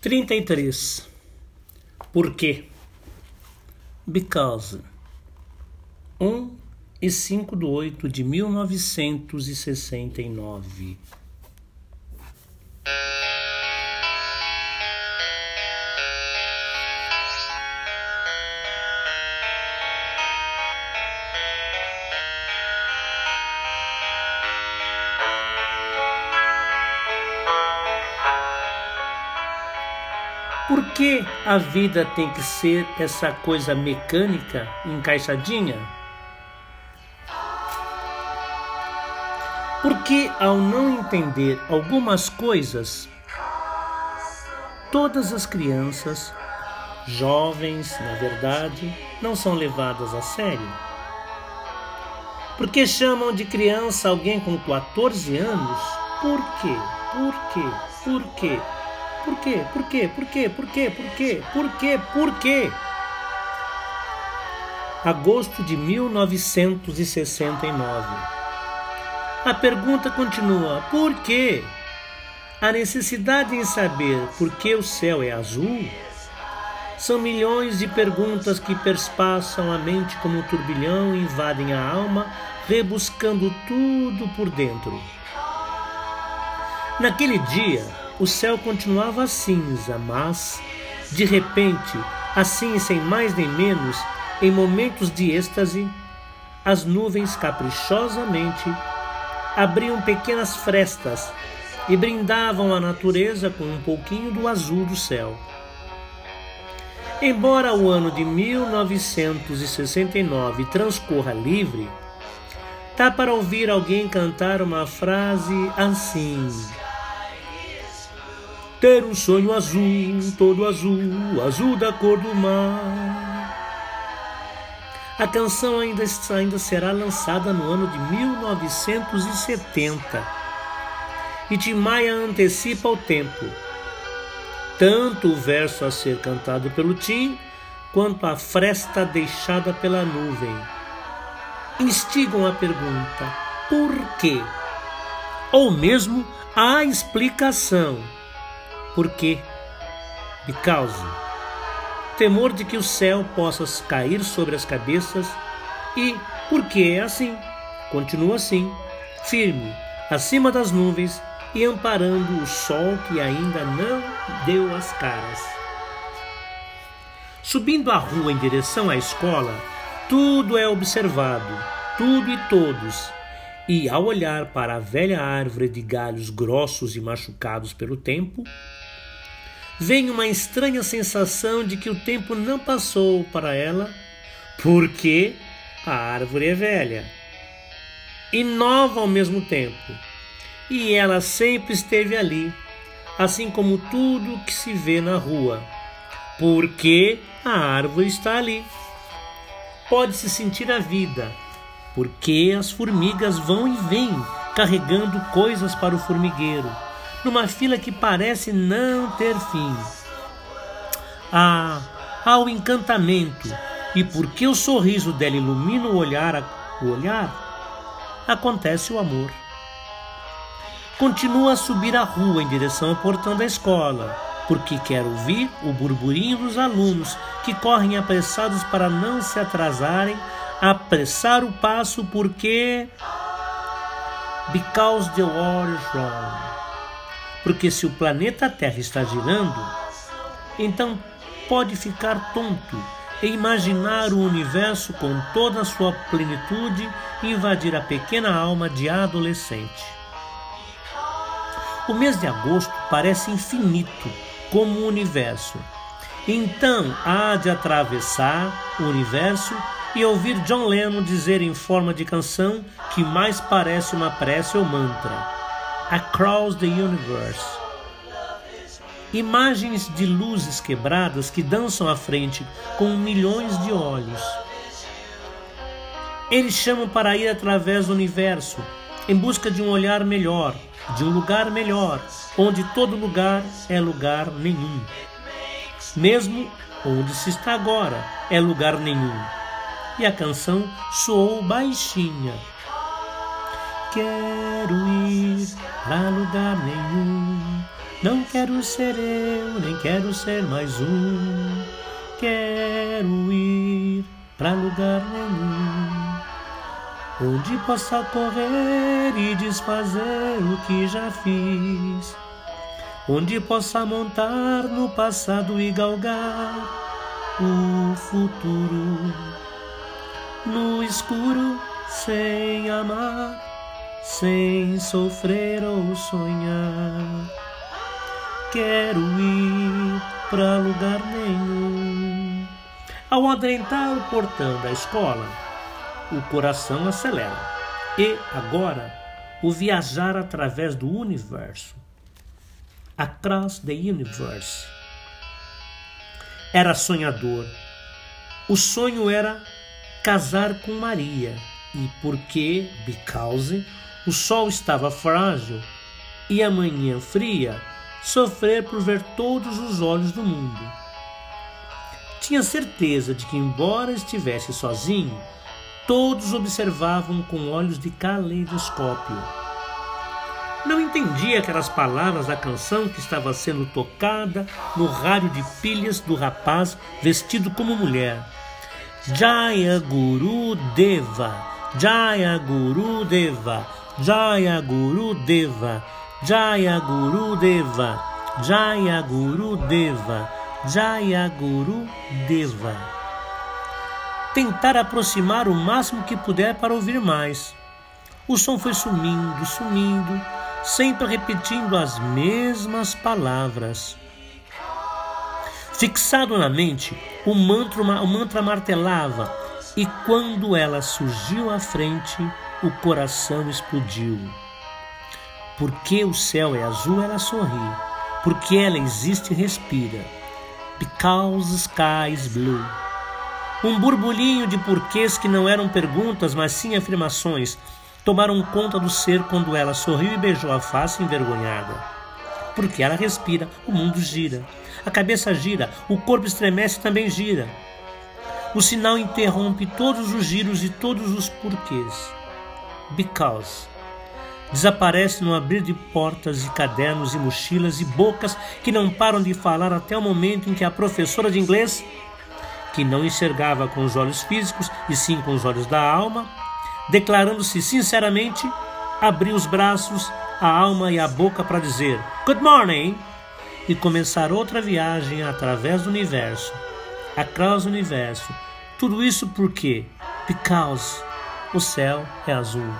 33. Por quê? Because. 1 e 5 de 8 de 1969. Por que a vida tem que ser essa coisa mecânica, encaixadinha? Porque ao não entender algumas coisas, todas as crianças, jovens, na verdade, não são levadas a sério. Porque chamam de criança alguém com 14 anos? Por quê? Por quê? Por quê? Por quê? Por quê? Por quê? Por quê? Por quê? Por quê? Por quê? Agosto de 1969. A pergunta continua: por quê? A necessidade em saber por que o céu é azul são milhões de perguntas que perspassam a mente como um turbilhão e invadem a alma, rebuscando tudo por dentro. Naquele dia, o céu continuava cinza, mas, de repente, assim sem mais nem menos, em momentos de êxtase, as nuvens caprichosamente abriam pequenas frestas e brindavam a natureza com um pouquinho do azul do céu. Embora o ano de 1969 transcorra livre, tá para ouvir alguém cantar uma frase assim: ter um sonho azul, todo azul, azul da cor do mar. A canção ainda, ainda será lançada no ano de 1970. E Tim Maia antecipa o tempo. Tanto o verso a ser cantado pelo Tim, quanto a fresta deixada pela nuvem. Instigam a pergunta: por quê? Ou mesmo a explicação por quê? Because. Temor de que o céu possa cair sobre as cabeças e, porque é assim, continua assim, firme, acima das nuvens e amparando o sol que ainda não deu as caras. Subindo a rua em direção à escola, tudo é observado, tudo e todos, e ao olhar para a velha árvore de galhos grossos e machucados pelo tempo, vem uma estranha sensação de que o tempo não passou para ela, porque a árvore é velha e nova ao mesmo tempo, e ela sempre esteve ali, assim como tudo que se vê na rua, porque a árvore está ali. Pode-se sentir a vida, porque as formigas vão e vêm carregando coisas para o formigueiro numa fila que parece não ter fim. Ah, há o encantamento, e porque o sorriso dela ilumina o olhar, o olhar, acontece o amor. Continua a subir a rua em direção ao portão da escola, porque quer ouvir o burburinho dos alunos que correm apressados para não se atrasarem, apressar o passo porque because the world is wrong. Porque se o planeta Terra está girando, então pode ficar tonto e imaginar o universo com toda a sua plenitude invadir a pequena alma de adolescente. O mês de agosto parece infinito, como o universo. Então há de atravessar o universo e ouvir John Lennon dizer em forma de canção que mais parece uma prece ou mantra. Across the Universe. Imagens de luzes quebradas que dançam à frente com milhões de olhos. Eles chamam para ir através do universo, em busca de um olhar melhor, de um lugar melhor, onde todo lugar é lugar nenhum. Mesmo onde se está agora é lugar nenhum. E a canção soou baixinha. Quero ir pra lugar nenhum. Não quero ser eu, nem quero ser mais um. Quero ir pra lugar nenhum. Onde possa correr e desfazer o que já fiz. Onde possa montar no passado e galgar o futuro. No escuro, sem amar, sem sofrer ou sonhar quero ir pra lugar nenhum. Ao adentrar o portão da escola, o coração acelera. E agora, o viajar através do universo. Across the universe. Era sonhador. O sonho era casar com Maria. E porque, because, o sol estava frágil e a manhã fria, sofrer por ver todos os olhos do mundo. Tinha certeza de que, embora estivesse sozinho, todos observavam com olhos de caleidoscópio. Não entendia aquelas palavras da canção que estava sendo tocada no rádio de pilhas do rapaz vestido como mulher. Jaya Guru Deva, Jaya Guru Deva, Jaya Guru Deva. Jaya Guru Deva, Jaya Guru Deva, Jaya Guru Deva. Tentar aproximar o máximo que puder para ouvir mais. O som foi sumindo, sumindo, sempre repetindo as mesmas palavras. Fixado na mente, o mantra, o mantra martelava, e quando ela surgiu à frente, o coração explodiu. Porque o céu é azul, ela sorri. Porque ela existe e respira. Because sky is blue. Um burburinho de porquês que não eram perguntas, mas sim afirmações, tomaram conta do ser quando ela sorriu e beijou a face envergonhada. Porque ela respira, o mundo gira. A cabeça gira, o corpo estremece e também gira. O sinal interrompe todos os giros e todos os porquês. Because. Desaparece no abrir de portas e cadernos e mochilas e bocas que não param de falar até o momento em que a professora de inglês, que não enxergava com os olhos físicos e sim com os olhos da alma, declarando-se sinceramente, abriu os braços, a alma e a boca para dizer Good morning e começar outra viagem através do universo, across o universo. Tudo isso porque, because o céu é azul.